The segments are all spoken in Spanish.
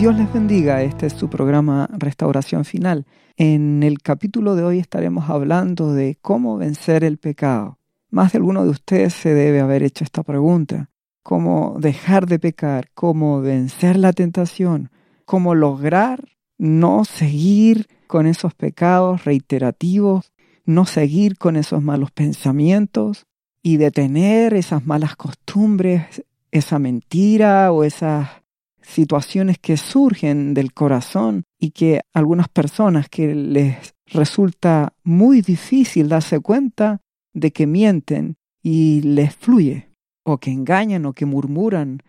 Dios les bendiga, este es su programa Restauración Final. En el capítulo de hoy estaremos hablando de cómo vencer el pecado. Más de alguno de ustedes se debe haber hecho esta pregunta. ¿Cómo dejar de pecar? ¿Cómo vencer la tentación? ¿Cómo lograr no seguir con esos pecados reiterativos? ¿No seguir con esos malos pensamientos? Y detener esas malas costumbres, esa mentira o esas situaciones que surgen del corazón y que algunas personas que les resulta muy difícil darse cuenta de que mienten y les fluye, o que engañan, o que murmuran,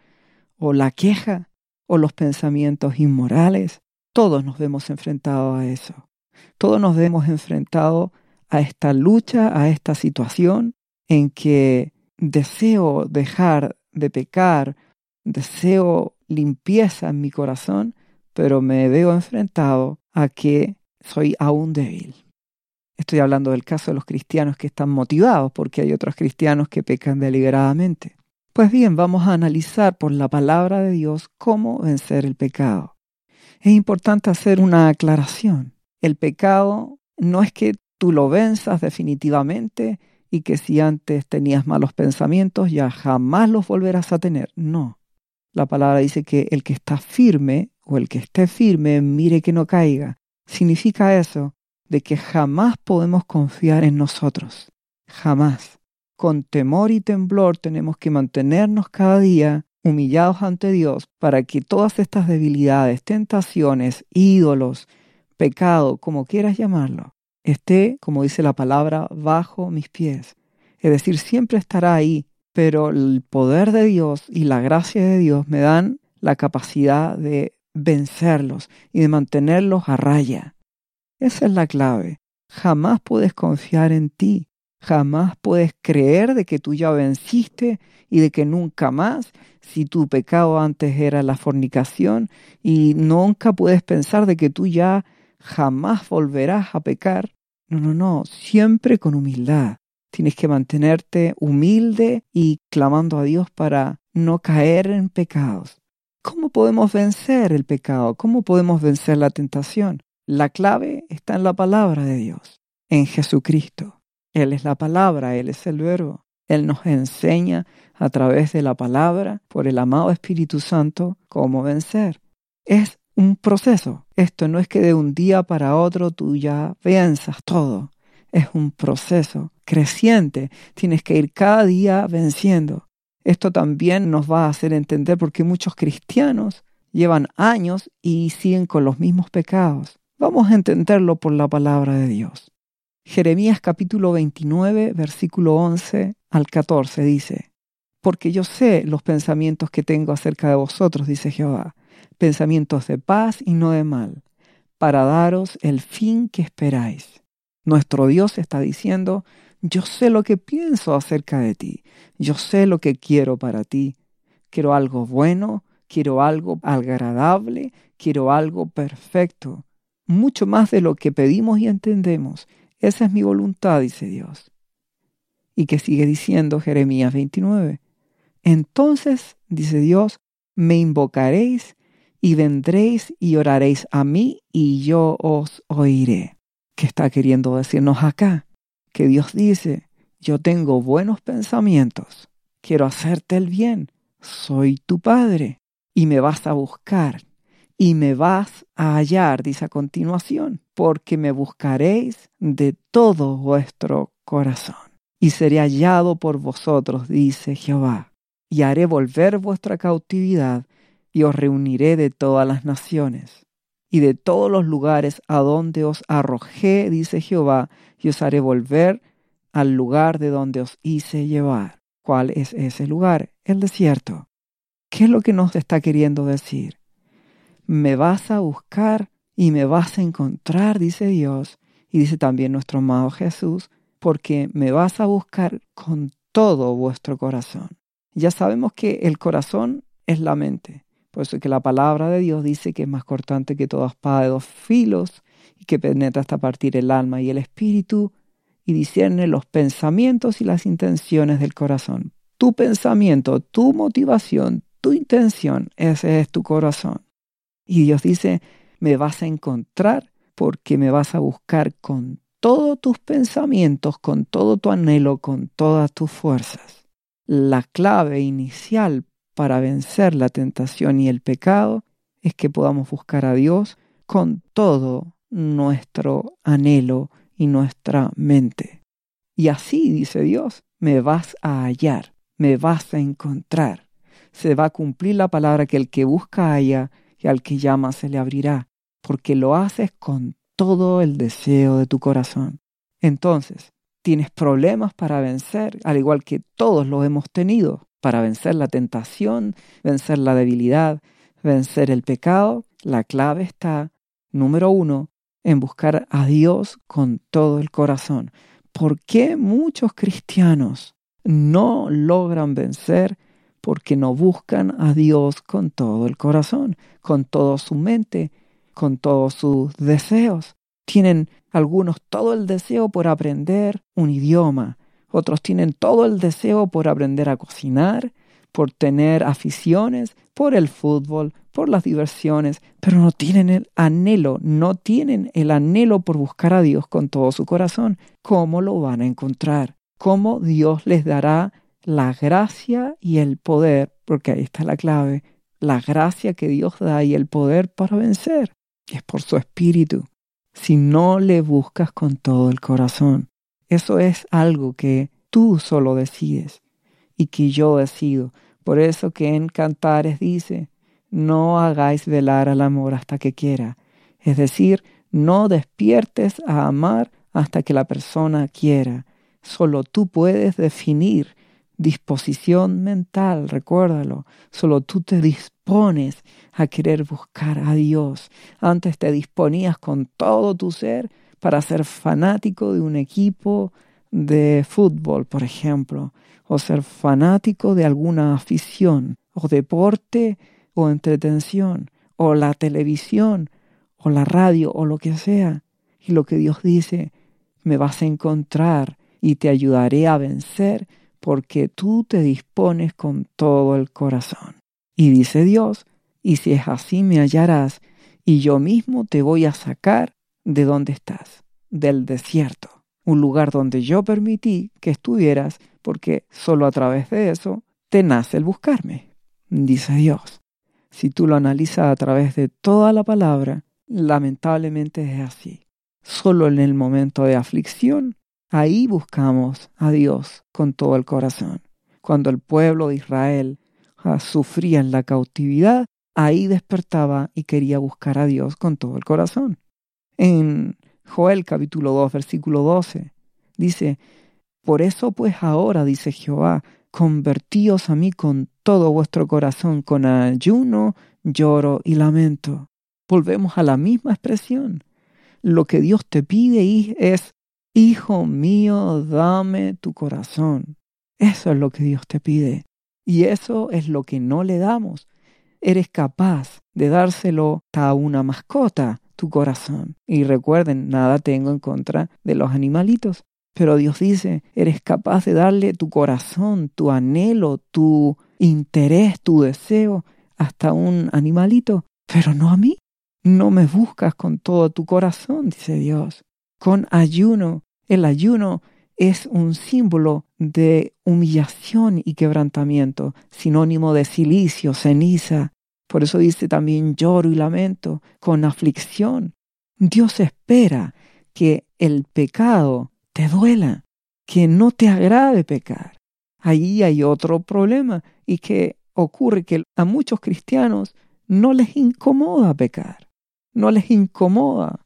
o la queja, o los pensamientos inmorales. Todos nos vemos enfrentados a eso. Todos nos vemos enfrentados a esta lucha, a esta situación en que deseo dejar de pecar, deseo limpieza en mi corazón, pero me veo enfrentado a que soy aún débil. Estoy hablando del caso de los cristianos que están motivados porque hay otros cristianos que pecan deliberadamente. Pues bien, vamos a analizar por la palabra de Dios cómo vencer el pecado. Es importante hacer una aclaración. El pecado no es que tú lo venzas definitivamente y que si antes tenías malos pensamientos ya jamás los volverás a tener. No. La palabra dice que el que está firme o el que esté firme, mire que no caiga. Significa eso de que jamás podemos confiar en nosotros. Jamás. Con temor y temblor tenemos que mantenernos cada día humillados ante Dios para que todas estas debilidades, tentaciones, ídolos, pecado, como quieras llamarlo, esté, como dice la palabra, bajo mis pies. Es decir, siempre estará ahí pero el poder de Dios y la gracia de Dios me dan la capacidad de vencerlos y de mantenerlos a raya. Esa es la clave. Jamás puedes confiar en ti, jamás puedes creer de que tú ya venciste y de que nunca más, si tu pecado antes era la fornicación, y nunca puedes pensar de que tú ya jamás volverás a pecar. No, no, no, siempre con humildad, Tienes que mantenerte humilde y clamando a Dios para no caer en pecados. ¿Cómo podemos vencer el pecado? ¿Cómo podemos vencer la tentación? La clave está en la palabra de Dios, en Jesucristo. Él es la palabra, Él es el verbo. Él nos enseña a través de la palabra, por el amado Espíritu Santo, cómo vencer. Es un proceso. Esto no es que de un día para otro tú ya venzas todo es un proceso creciente. Tienes que ir cada día venciendo. Esto también nos va a hacer entender por qué muchos cristianos llevan años y siguen con los mismos pecados. Vamos a entenderlo por la palabra de Dios. Jeremías capítulo 29, versículo 11 al 14 dice, Porque yo sé los pensamientos que tengo acerca de vosotros, dice Jehová, pensamientos de paz y no de mal, para daros el fin que esperáis. Nuestro Dios está diciendo, yo sé lo que pienso acerca de ti, yo sé lo que quiero para ti. Quiero algo bueno, quiero algo agradable, quiero algo perfecto, mucho más de lo que pedimos y entendemos. Esa es mi voluntad, dice Dios. Y que sigue diciendo Jeremías 29. Entonces, dice Dios, me invocaréis y vendréis y oraréis a mí y yo os oiré. ¿Qué está queriendo decirnos acá? Que Dios dice, yo tengo buenos pensamientos, quiero hacerte el bien, soy tu Padre, y me vas a buscar, y me vas a hallar, dice a continuación, porque me buscaréis de todo vuestro corazón, y seré hallado por vosotros, dice Jehová, y haré volver vuestra cautividad, y os reuniré de todas las naciones y de todos los lugares a donde os arrojé, dice Jehová, y os haré volver al lugar de donde os hice llevar. ¿Cuál es ese lugar? El desierto. ¿Qué es lo que nos está queriendo decir? Me vas a buscar y me vas a encontrar, dice Dios, y dice también nuestro amado Jesús, porque me vas a buscar con todo vuestro corazón. Ya sabemos que el corazón es la mente, por eso que la palabra de Dios dice que es más cortante que toda espada de dos filos y que penetra hasta partir el alma y el espíritu y discierne los pensamientos y las intenciones del corazón. Tu pensamiento, tu motivación, tu intención, ese es tu corazón. Y Dios dice, me vas a encontrar porque me vas a buscar con todos tus pensamientos, con todo tu anhelo, con todas tus fuerzas. La clave inicial para vencer la tentación y el pecado es que podamos buscar a Dios con todo nuestro anhelo y nuestra mente. Y así, dice Dios, me vas a hallar, me vas a encontrar. Se va a cumplir la palabra que el que busca halla y al que llama se le abrirá, porque lo haces con todo el deseo de tu corazón. Entonces, tienes problemas para vencer, al igual que todos lo hemos tenido, para vencer la tentación, vencer la debilidad, vencer el pecado. La clave está, número uno, en buscar a Dios con todo el corazón. ¿Por qué muchos cristianos no logran vencer? Porque no buscan a Dios con todo el corazón, con toda su mente, con todos sus deseos. Tienen algunos todo el deseo por aprender un idioma, otros tienen todo el deseo por aprender a cocinar, por tener aficiones, por el fútbol, por las diversiones, pero no tienen el anhelo, no tienen el anhelo por buscar a Dios con todo su corazón. ¿Cómo lo van a encontrar? ¿Cómo Dios les dará la gracia y el poder? Porque ahí está la clave, la gracia que Dios da y el poder para vencer es por su espíritu. Si no le buscas con todo el corazón, eso es algo que tú solo decides y que yo decido. Por eso que en Cantares dice, no hagáis velar al amor hasta que quiera. Es decir, no despiertes a amar hasta que la persona quiera. Solo tú puedes definir disposición mental, recuérdalo. Solo tú te dispones a querer buscar a Dios. Antes te disponías con todo tu ser para ser fanático de un equipo de fútbol, por ejemplo, o ser fanático de alguna afición, o deporte, o entretención, o la televisión, o la radio, o lo que sea. Y lo que Dios dice, me vas a encontrar y te ayudaré a vencer porque tú te dispones con todo el corazón. Y dice Dios, y si es así me hallarás, y yo mismo te voy a sacar de donde estás, del desierto, un lugar donde yo permití que estuvieras, porque solo a través de eso te nace el buscarme, dice Dios. Si tú lo analizas a través de toda la palabra, lamentablemente es así. Solo en el momento de aflicción Ahí buscamos a Dios con todo el corazón. Cuando el pueblo de Israel ah, sufría en la cautividad, ahí despertaba y quería buscar a Dios con todo el corazón. En Joel capítulo 2, versículo 12, dice, Por eso pues ahora, dice Jehová, convertíos a mí con todo vuestro corazón, con ayuno, lloro y lamento. Volvemos a la misma expresión. Lo que Dios te pide es Hijo mío, dame tu corazón. Eso es lo que Dios te pide. Y eso es lo que no le damos. Eres capaz de dárselo a una mascota, tu corazón. Y recuerden, nada tengo en contra de los animalitos. Pero Dios dice, eres capaz de darle tu corazón, tu anhelo, tu interés, tu deseo hasta un animalito, pero no a mí. No me buscas con todo tu corazón, dice Dios con ayuno. El ayuno es un símbolo de humillación y quebrantamiento, sinónimo de silicio, ceniza. Por eso dice también lloro y lamento, con aflicción. Dios espera que el pecado te duela, que no te agrade pecar. Allí hay otro problema y que ocurre que a muchos cristianos no les incomoda pecar, no les incomoda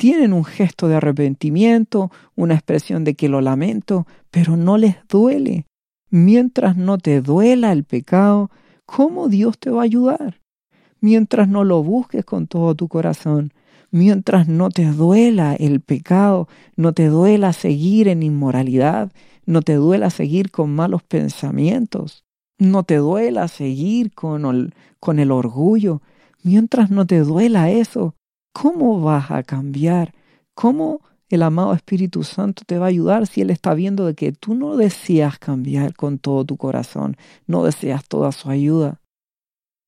tienen un gesto de arrepentimiento, una expresión de que lo lamento, pero no les duele. Mientras no te duela el pecado, ¿cómo Dios te va a ayudar? Mientras no lo busques con todo tu corazón, mientras no te duela el pecado, no te duela seguir en inmoralidad, no te duela seguir con malos pensamientos, no te duela seguir con el, orgullo, mientras no te duela eso, ¿Cómo vas a cambiar? ¿Cómo el amado Espíritu Santo te va a ayudar si Él está viendo de que tú no deseas cambiar con todo tu corazón, no deseas toda su ayuda?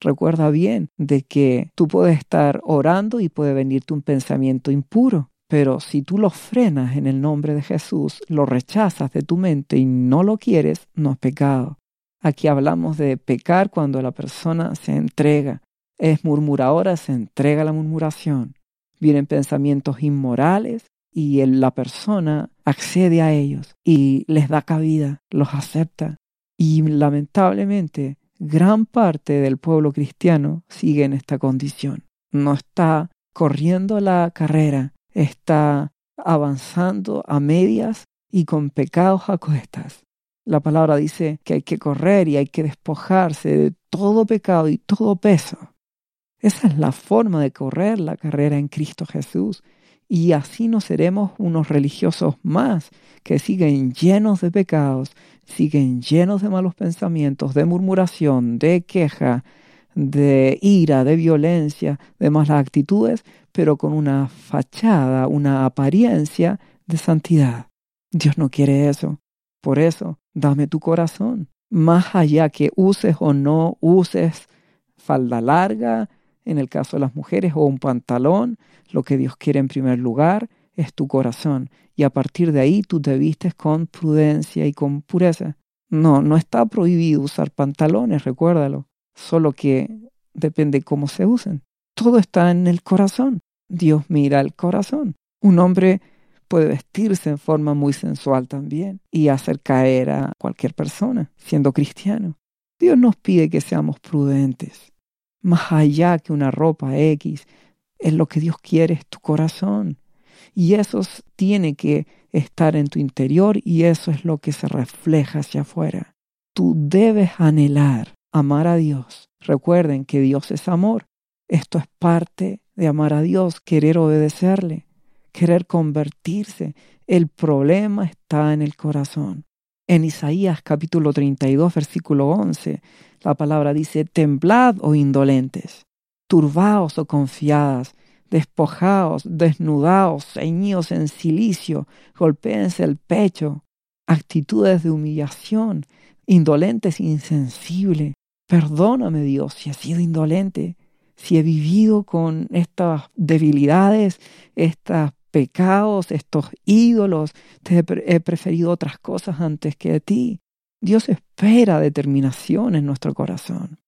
Recuerda bien de que tú puedes estar orando y puede venirte un pensamiento impuro, pero si tú lo frenas en el nombre de Jesús, lo rechazas de tu mente y no lo quieres, no es pecado. Aquí hablamos de pecar cuando la persona se entrega. Es murmuradora, se entrega a la murmuración. Vienen pensamientos inmorales y la persona accede a ellos y les da cabida, los acepta. Y lamentablemente gran parte del pueblo cristiano sigue en esta condición. No está corriendo la carrera, está avanzando a medias y con pecados a cuestas. La palabra dice que hay que correr y hay que despojarse de todo pecado y todo peso. Esa es la forma de correr la carrera en Cristo Jesús. Y así no seremos unos religiosos más que siguen llenos de pecados, siguen llenos de malos pensamientos, de murmuración, de queja, de ira, de violencia, de malas actitudes, pero con una fachada, una apariencia de santidad. Dios no quiere eso. Por eso, dame tu corazón. Más allá que uses o no uses falda larga, en el caso de las mujeres, o un pantalón, lo que Dios quiere en primer lugar es tu corazón. Y a partir de ahí tú te vistes con prudencia y con pureza. No, no está prohibido usar pantalones, recuérdalo. Solo que depende cómo se usen. Todo está en el corazón. Dios mira el corazón. Un hombre puede vestirse en forma muy sensual también y hacer caer a cualquier persona, siendo cristiano. Dios nos pide que seamos prudentes. Más allá que una ropa X, es lo que Dios quiere, es tu corazón. Y eso tiene que estar en tu interior y eso es lo que se refleja hacia afuera. Tú debes anhelar amar a Dios. Recuerden que Dios es amor. Esto es parte de amar a Dios, querer obedecerle, querer convertirse. El problema está en el corazón. En Isaías capítulo 32, versículo 11, la palabra dice, temblad o oh indolentes, turbaos o confiadas, despojaos, desnudaos, ceñidos en silicio, golpéense el pecho, actitudes de humillación, indolentes insensible. Perdóname Dios si he sido indolente, si he vivido con estas debilidades, estos pecados, estos ídolos, te he preferido otras cosas antes que a ti. Dios espera determinación en nuestro corazón.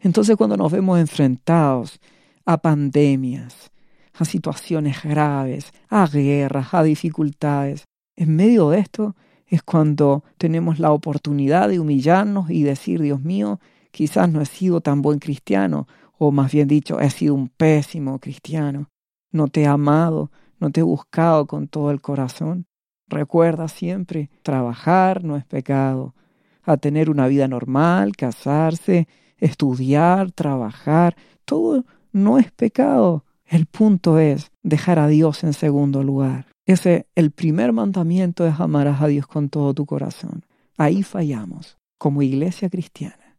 Entonces cuando nos vemos enfrentados a pandemias, a situaciones graves, a guerras, a dificultades. En medio de esto es cuando tenemos la oportunidad de humillarnos y decir, Dios mío, quizás no he sido tan buen cristiano, o más bien dicho, he sido un pésimo cristiano. No te he amado, no te he buscado con todo el corazón. Recuerda siempre, trabajar no es pecado. A tener una vida normal, casarse, estudiar, trabajar, todo no es pecado. El punto es dejar a Dios en segundo lugar. Ese, el primer mandamiento es amarás a Dios con todo tu corazón. Ahí fallamos como iglesia cristiana.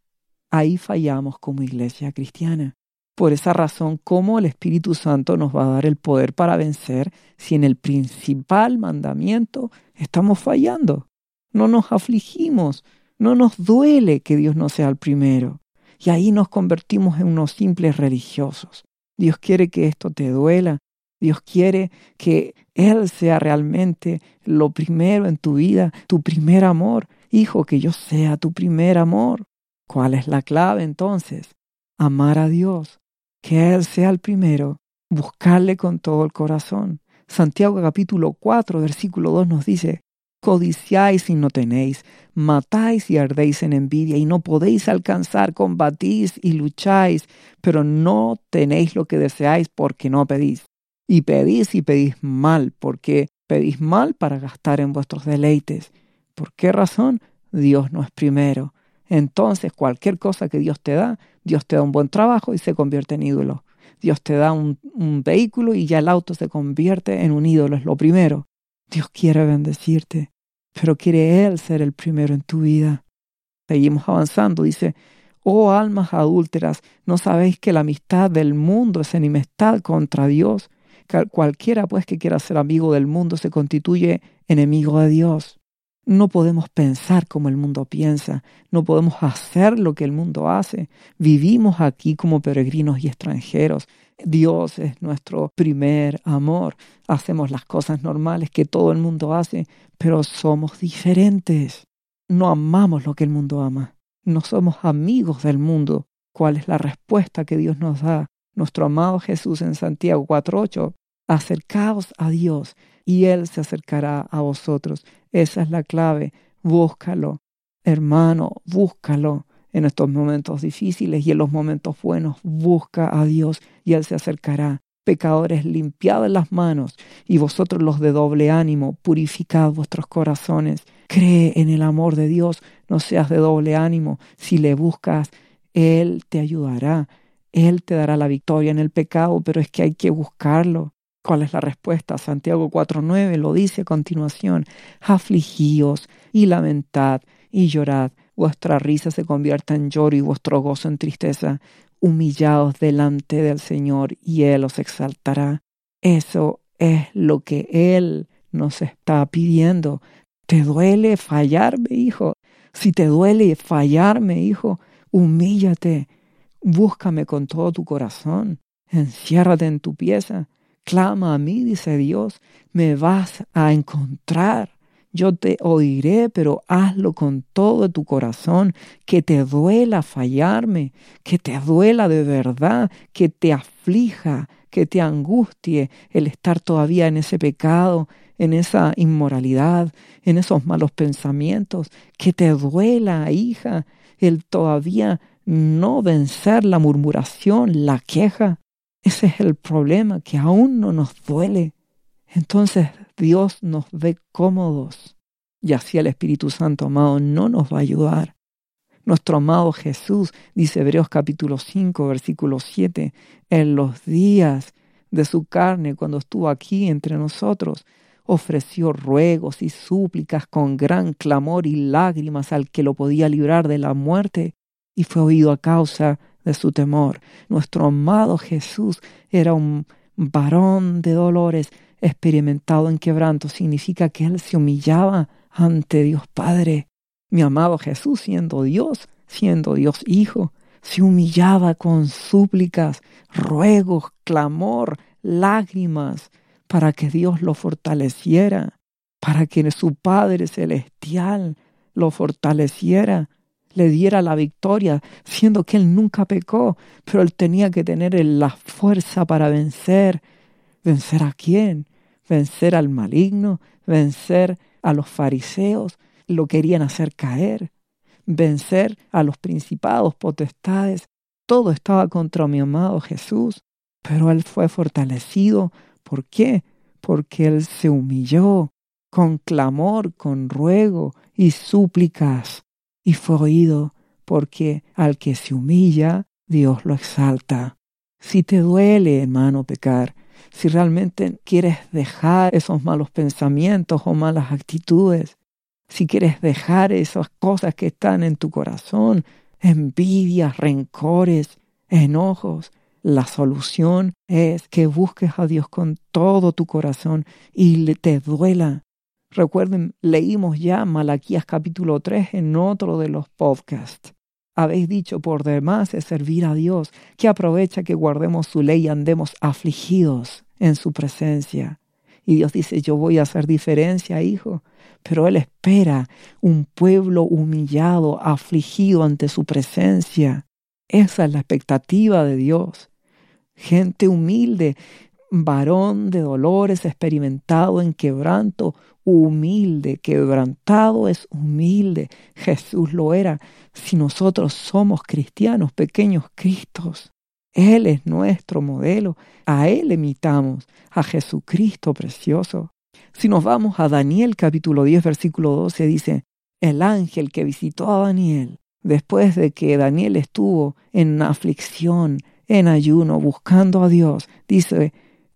Ahí fallamos como iglesia cristiana. Por esa razón, ¿cómo el Espíritu Santo nos va a dar el poder para vencer si en el principal mandamiento estamos fallando? No nos afligimos, no nos duele que Dios no sea el primero. Y ahí nos convertimos en unos simples religiosos. Dios quiere que esto te duela. Dios quiere que Él sea realmente lo primero en tu vida, tu primer amor. Hijo, que yo sea tu primer amor. ¿Cuál es la clave entonces? Amar a Dios, que Él sea el primero, buscarle con todo el corazón. Santiago capítulo 4, versículo 2 nos dice, Codiciáis y no tenéis, matáis y ardéis en envidia y no podéis alcanzar, combatís y lucháis, pero no tenéis lo que deseáis porque no pedís. Y pedís y pedís mal, porque pedís mal para gastar en vuestros deleites. ¿Por qué razón? Dios no es primero. Entonces cualquier cosa que Dios te da, Dios te da un buen trabajo y se convierte en ídolo. Dios te da un, vehículo y ya el auto se convierte en un ídolo, es lo primero. Dios quiere bendecirte, pero quiere Él ser el primero en tu vida. Seguimos avanzando, dice, oh almas adúlteras, ¿no sabéis que la amistad del mundo es enemistad contra Dios? Cualquiera pues que quiera ser amigo del mundo se constituye enemigo de Dios. No podemos pensar como el mundo piensa, no podemos hacer lo que el mundo hace. Vivimos aquí como peregrinos y extranjeros. Dios es nuestro primer amor. Hacemos las cosas normales que todo el mundo hace, pero somos diferentes. No amamos lo que el mundo ama. No somos amigos del mundo. ¿Cuál es la respuesta que Dios nos da? Nuestro amado Jesús en Santiago 4.8. Acercaos a Dios y Él se acercará a vosotros. Esa es la clave. Búscalo. Hermano, búscalo en estos momentos difíciles y en los momentos buenos. Busca a Dios y Él se acercará. Pecadores, limpiad las manos y vosotros los de doble ánimo, purificad vuestros corazones. Cree en el amor de Dios, no seas de doble ánimo. Si le buscas, Él te ayudará. Él te dará la victoria en el pecado, pero es que hay que buscarlo. ¿Cuál es la respuesta? Santiago 4.9 lo dice a continuación. Afligíos y lamentad y llorad. Vuestra risa se convierta en lloro y vuestro gozo en tristeza. Humillaos delante del Señor y Él os exaltará. Eso es lo que Él nos está pidiendo. ¿Te duele fallarme, hijo? Si te duele fallarme, hijo, humíllate. Búscame con todo tu corazón. Enciérrate en tu pieza Clama a mí, dice Dios, me vas a encontrar. Yo te oiré, pero hazlo con todo tu corazón, que te duela fallarme, que te duela de verdad, que te aflija, que te angustie el estar todavía en ese pecado, en esa inmoralidad, en esos malos pensamientos, que te duela, hija, el todavía no vencer la murmuración, la queja, ese es el problema, que aún no nos duele. Entonces Dios nos ve cómodos y así el Espíritu Santo amado no nos va a ayudar. Nuestro amado Jesús, dice Hebreos capítulo 5, versículo 7, en los días de su carne, cuando estuvo aquí entre nosotros, ofreció ruegos y súplicas con gran clamor y lágrimas al que lo podía librar de la muerte, y fue oído a causa de su temor. Nuestro amado Jesús era un varón de dolores, experimentado en quebranto. Significa que él se humillaba ante Dios Padre. Mi amado Jesús, siendo Dios, siendo Dios Hijo, se humillaba con súplicas, ruegos, clamor, lágrimas, para que Dios lo fortaleciera, para que su Padre Celestial lo fortaleciera le diera la victoria, siendo que él nunca pecó, pero él tenía que tener la fuerza para vencer. ¿Vencer a quién? Vencer al maligno, vencer a los fariseos, lo querían hacer caer, vencer a los principados, potestades. Todo estaba contra mi amado Jesús, pero él fue fortalecido. ¿Por qué? Porque él se humilló con clamor, con ruego y súplicas y fue oído, porque al que se humilla, Dios lo exalta. Si te duele, hermano, pecar, si realmente quieres dejar esos malos pensamientos o malas actitudes, si quieres dejar esas cosas que están en tu corazón, envidias, rencores, enojos, la solución es que busques a Dios con todo tu corazón y te duela Recuerden, leímos ya Malaquías capítulo 3 en otro de los podcasts. Habéis dicho por demás es servir a Dios, que aprovecha que guardemos su ley y andemos afligidos en su presencia. Y Dios dice, yo voy a hacer diferencia, hijo. Pero Él espera un pueblo humillado, afligido ante su presencia. Esa es la expectativa de Dios. Gente humilde, varón de dolores, experimentado en quebranto, humilde, quebrantado es humilde. Jesús lo era. Si nosotros somos cristianos, pequeños Cristos, Él es nuestro modelo. A Él imitamos, a Jesucristo precioso. Si nos vamos a Daniel capítulo 10, versículo 12, dice, el ángel que visitó a Daniel, después de que Daniel estuvo en aflicción, en ayuno, buscando a Dios, dice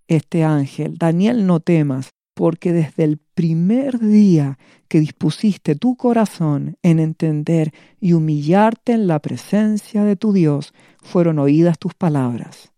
este ángel, Daniel, no temas, porque desde el primer día que dispusiste tu corazón en entender y humillarte en la presencia de tu Dios, fueron oídas tus palabras.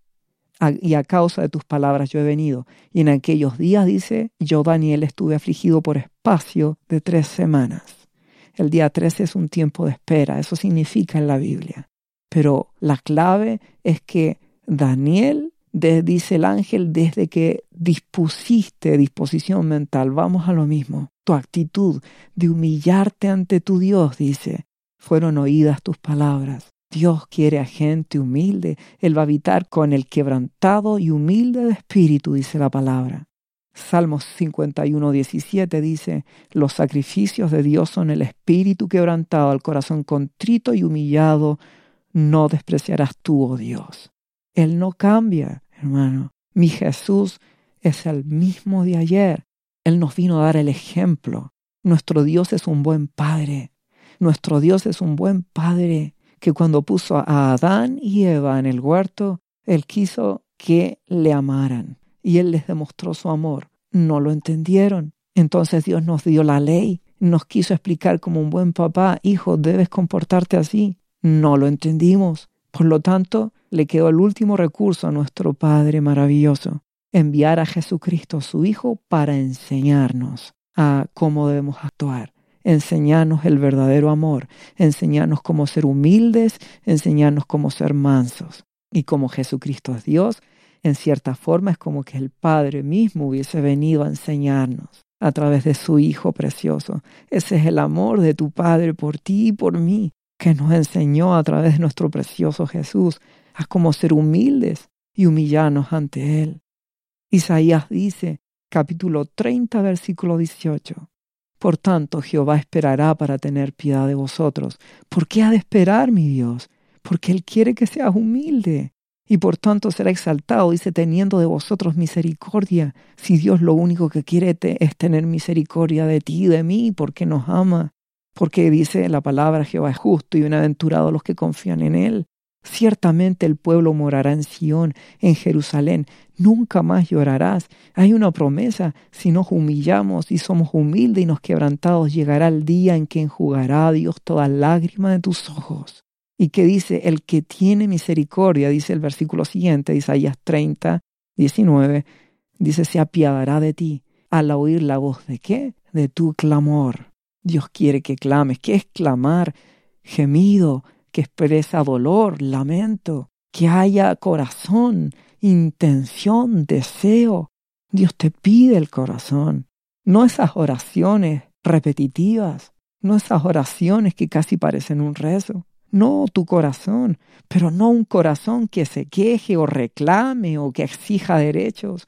y a causa de tus palabras yo he venido. Y en aquellos días, dice, yo Daniel estuve afligido por espacio de tres semanas. El día 13 es un tiempo de espera, eso significa en la Biblia. Pero la clave es que Daniel, dice el ángel, desde que dispusiste disposición mental, vamos a lo mismo, tu actitud de humillarte ante tu Dios, dice, fueron oídas tus palabras. Dios quiere a gente humilde. Él va a habitar con el quebrantado y humilde de espíritu, dice la palabra. Salmos 51, 17 dice, los sacrificios de Dios son el espíritu quebrantado, al corazón contrito y humillado, no despreciarás tú, oh Dios. Él no cambia, hermano. Mi Jesús es el mismo de ayer. Él nos vino a dar el ejemplo. Nuestro Dios es un buen Padre. Nuestro Dios es un buen Padre que cuando puso a Adán y Eva en el huerto, Él quiso que le amaran y Él les demostró su amor. No lo entendieron. Entonces Dios nos dio la ley, nos quiso explicar como un buen papá, hijo, debes comportarte así. No lo entendimos. Por lo tanto, le quedó el último recurso a nuestro Padre maravilloso, enviar a Jesucristo, su Hijo, para enseñarnos a cómo debemos actuar enseñarnos el verdadero amor, enseñarnos cómo ser humildes, enseñarnos cómo ser mansos. Y como Jesucristo es Dios, en cierta forma es como que el Padre mismo hubiese venido a enseñarnos a través de su Hijo precioso. Ese es el amor de tu Padre por ti y por mí, que nos enseñó a través de nuestro precioso Jesús a cómo ser humildes y humillarnos ante Él. Isaías dice, capítulo 30, versículo 18, por tanto, Jehová esperará para tener piedad de vosotros. ¿Por qué ha de esperar, mi Dios? Porque Él quiere que seas humilde. Y por tanto será exaltado, dice, teniendo de vosotros misericordia. Si Dios lo único que quiere es tener misericordia de ti y de mí, porque nos ama. Porque dice la palabra, Jehová es justo y bienaventurado los que confían en Él. Ciertamente el pueblo morará en Sión, en Jerusalén. Nunca más llorarás. Hay una promesa. Si nos humillamos y somos humildes y nos quebrantados, llegará el día en que enjugará a Dios toda lágrima de tus ojos. Y que dice, el que tiene misericordia, dice el versículo siguiente, Isaías 30, 19, dice, se apiadará de ti al oír la voz de qué? De tu clamor. Dios quiere que clames. ¿Qué es clamar? Gemido, que expresa dolor, lamento, que haya corazón, intención, deseo. Dios te pide el corazón, no esas oraciones repetitivas, no esas oraciones que casi parecen un rezo. No tu corazón, pero no un corazón que se queje o reclame o que exija derechos.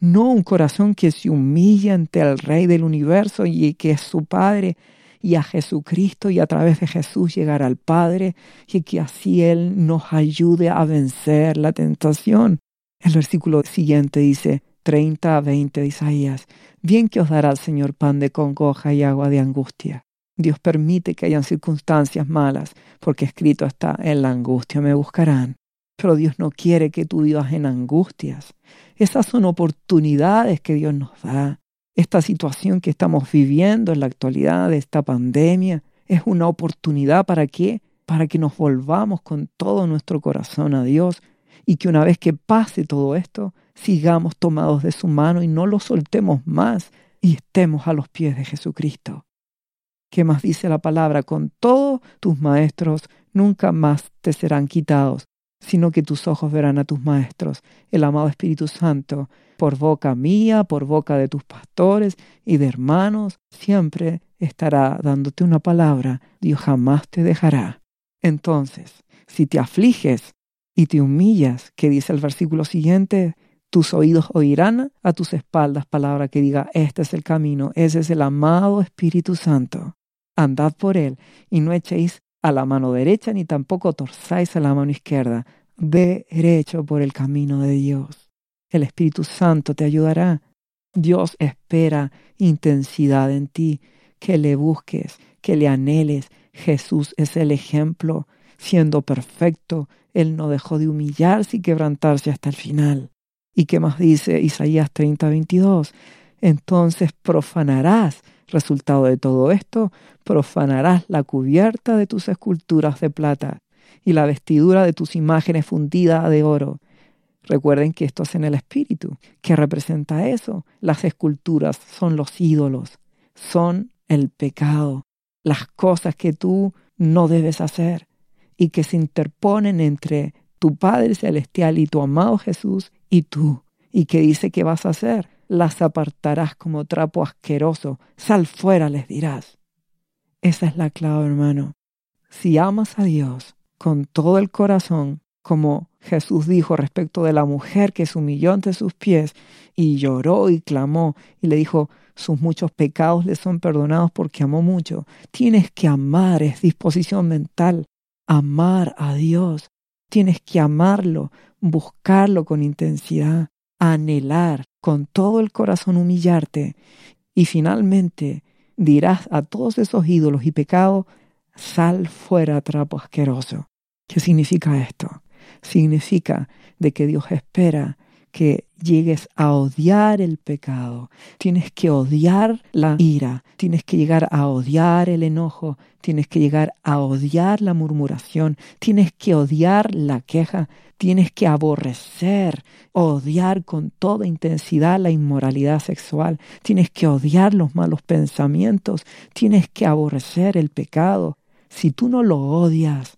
No un corazón que se humilla ante el Rey del universo y que es su Padre y a Jesucristo y a través de Jesús llegar al Padre y que así Él nos ayude a vencer la tentación. El versículo siguiente dice, 30 a 20 de Isaías, bien que os dará el Señor pan de congoja y agua de angustia. Dios permite que hayan circunstancias malas, porque escrito está, en la angustia me buscarán. Pero Dios no quiere que tú vivas en angustias. Esas son oportunidades que Dios nos da esta situación que estamos viviendo en la actualidad, esta pandemia, es una oportunidad para qué? Para que nos volvamos con todo nuestro corazón a Dios y que una vez que pase todo esto, sigamos tomados de su mano y no lo soltemos más y estemos a los pies de Jesucristo. ¿Qué más dice la palabra? Con todos tus maestros nunca más te serán quitados, sino que tus ojos verán a tus maestros, el amado Espíritu Santo, por boca mía, por boca de tus pastores y de hermanos, siempre estará dándote una palabra, Dios jamás te dejará. Entonces, si te afliges y te humillas, que dice el versículo siguiente, tus oídos oirán a tus espaldas palabra que diga, este es el camino, ese es el amado Espíritu Santo. Andad por él y no echéis a la mano derecha ni tampoco torzáis a la mano izquierda. Derecho por el camino de Dios. El Espíritu Santo te ayudará. Dios espera intensidad en ti, que le busques, que le anheles. Jesús es el ejemplo. Siendo perfecto, Él no dejó de humillarse y quebrantarse hasta el final. ¿Y qué más dice Isaías 30, 22? Entonces profanarás Resultado de todo esto, profanarás la cubierta de tus esculturas de plata y la vestidura de tus imágenes fundidas de oro. Recuerden que esto es en el espíritu. ¿Qué representa eso? Las esculturas son los ídolos, son el pecado, las cosas que tú no debes hacer y que se interponen entre tu Padre Celestial y tu amado Jesús y tú. ¿Y qué dice que vas a hacer? Las apartarás como trapo asqueroso. Sal fuera, les dirás. Esa es la clave, hermano. Si amas a Dios con todo el corazón, como Jesús dijo respecto de la mujer que se humilló ante sus pies y lloró y clamó y le dijo, sus muchos pecados le son perdonados porque amó mucho. Tienes que amar, es disposición mental, amar a Dios. Tienes que amarlo, buscarlo con intensidad, anhelar con todo el corazón humillarte y finalmente dirás a todos esos ídolos y pecados, sal fuera trapo asqueroso. ¿Qué significa esto? Significa de que Dios espera que llegues a odiar el pecado, tienes que odiar la ira, tienes que llegar a odiar el enojo, tienes que llegar a odiar la murmuración, tienes que odiar la queja, tienes que aborrecer, odiar con toda intensidad la inmoralidad sexual, tienes que odiar los malos pensamientos, tienes que aborrecer el pecado. Si tú no lo odias,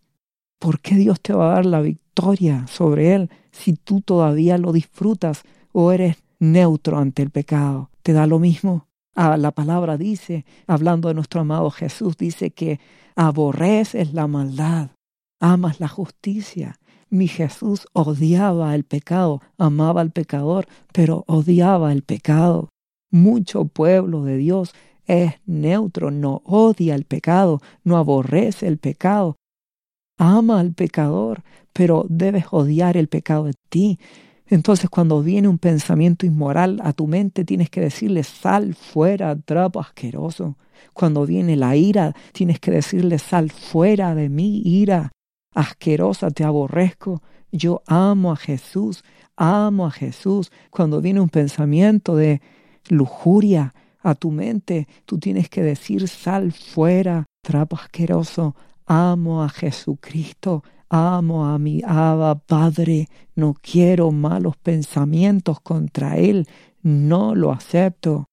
¿por qué Dios te va a dar la victoria sobre él? Si tú todavía lo disfrutas o eres neutro ante el pecado. ¿Te da lo mismo? Ah, la palabra dice, hablando de nuestro amado Jesús, dice que aborreces la maldad, amas la justicia. Mi Jesús odiaba el pecado, amaba al pecador, pero odiaba el pecado. Mucho pueblo de Dios es neutro, no odia el pecado, no aborrece el pecado, ama al pecador, pero debes odiar el pecado de ti. Entonces cuando viene un pensamiento inmoral a tu mente, tienes que decirle, sal fuera, trapo asqueroso. Cuando viene la ira, tienes que decirle, sal fuera de mí, ira asquerosa, te aborrezco. Yo amo a Jesús, amo a Jesús. Cuando viene un pensamiento de lujuria a tu mente, tú tienes que decir, sal fuera, trapo asqueroso, amo a Jesucristo, amo a mi Abba Padre, no quiero malos pensamientos contra Él, no lo acepto.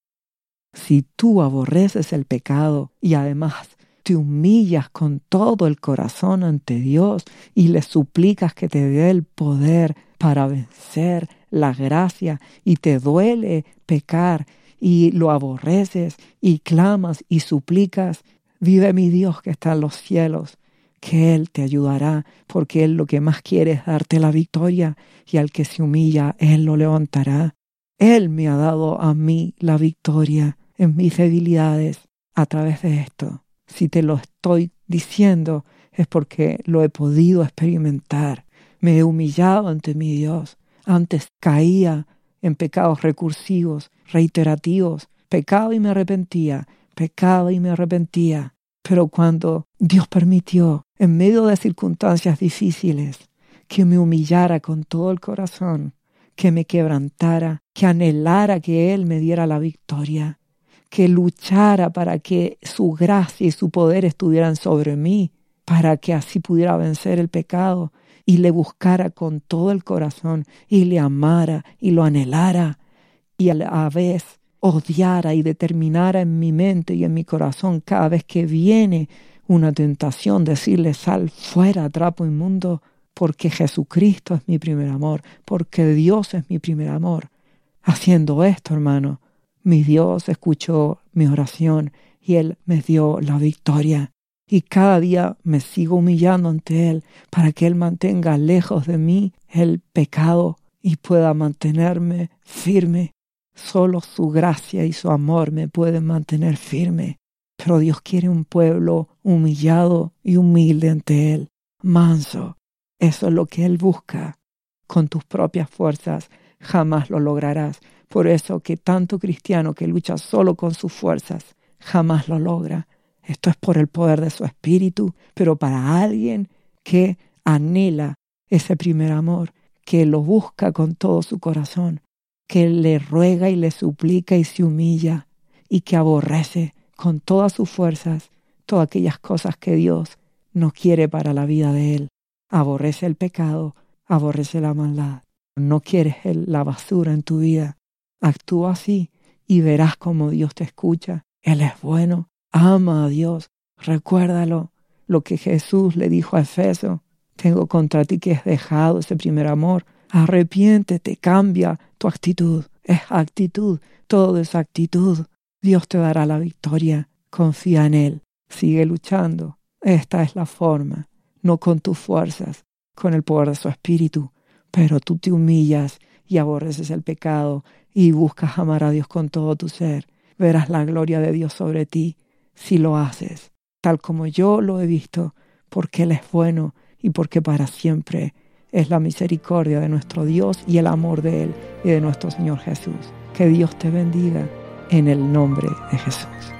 Si tú aborreces el pecado y además te humillas con todo el corazón ante Dios y le suplicas que te dé el poder para vencer la gracia y te duele pecar y lo aborreces y clamas y suplicas, Vive mi Dios que está en los cielos, que Él te ayudará, porque Él lo que más quiere es darte la victoria, y al que se humilla, Él lo levantará. Él me ha dado a mí la victoria en mis debilidades a través de esto. Si te lo estoy diciendo es porque lo he podido experimentar. Me he humillado ante mi Dios. Antes caía en pecados recursivos, reiterativos, pecado y me arrepentía, pecaba y me arrepentía. Pero cuando Dios permitió, en medio de circunstancias difíciles, que me humillara con todo el corazón, que me quebrantara, que anhelara que Él me diera la victoria, que luchara para que su gracia y su poder estuvieran sobre mí, para que así pudiera vencer el pecado, y le buscara con todo el corazón, y le amara y lo anhelara, y a la vez odiara y determinara en mi mente y en mi corazón cada vez que viene una tentación, decirle sal fuera, trapo inmundo, porque Jesucristo es mi primer amor, porque Dios es mi primer amor. Haciendo esto, hermano, mi Dios escuchó mi oración y Él me dio la victoria. Y cada día me sigo humillando ante Él para que Él mantenga lejos de mí el pecado y pueda mantenerme firme Solo su gracia y su amor me pueden mantener firme. Pero Dios quiere un pueblo humillado y humilde ante Él, manso. Eso es lo que Él busca. Con tus propias fuerzas jamás lo lograrás. Por eso que tanto cristiano que lucha solo con sus fuerzas jamás lo logra. Esto es por el poder de su espíritu, pero para alguien que anhela ese primer amor, que lo busca con todo su corazón, que le ruega y le suplica y se humilla y que aborrece con todas sus fuerzas todas aquellas cosas que Dios no quiere para la vida de él. Aborrece el pecado, aborrece la maldad. no quieres la basura en tu vida, actúa así y verás cómo Dios te escucha. Él es bueno, ama a Dios, recuérdalo, lo que Jesús le dijo a Efeso, tengo contra ti que has dejado ese primer amor, arrepiéntete, cambia tu actitud, es actitud, todo es actitud. Dios te dará la victoria, confía en Él, sigue luchando. Esta es la forma, no con tus fuerzas, con el poder de su espíritu, pero tú te humillas y aborreces el pecado y buscas amar a Dios con todo tu ser. Verás la gloria de Dios sobre ti si lo haces, tal como yo lo he visto, porque Él es bueno y porque para siempre es la misericordia de nuestro Dios y el amor de Él y de nuestro Señor Jesús. Que Dios te bendiga en el nombre de Jesús.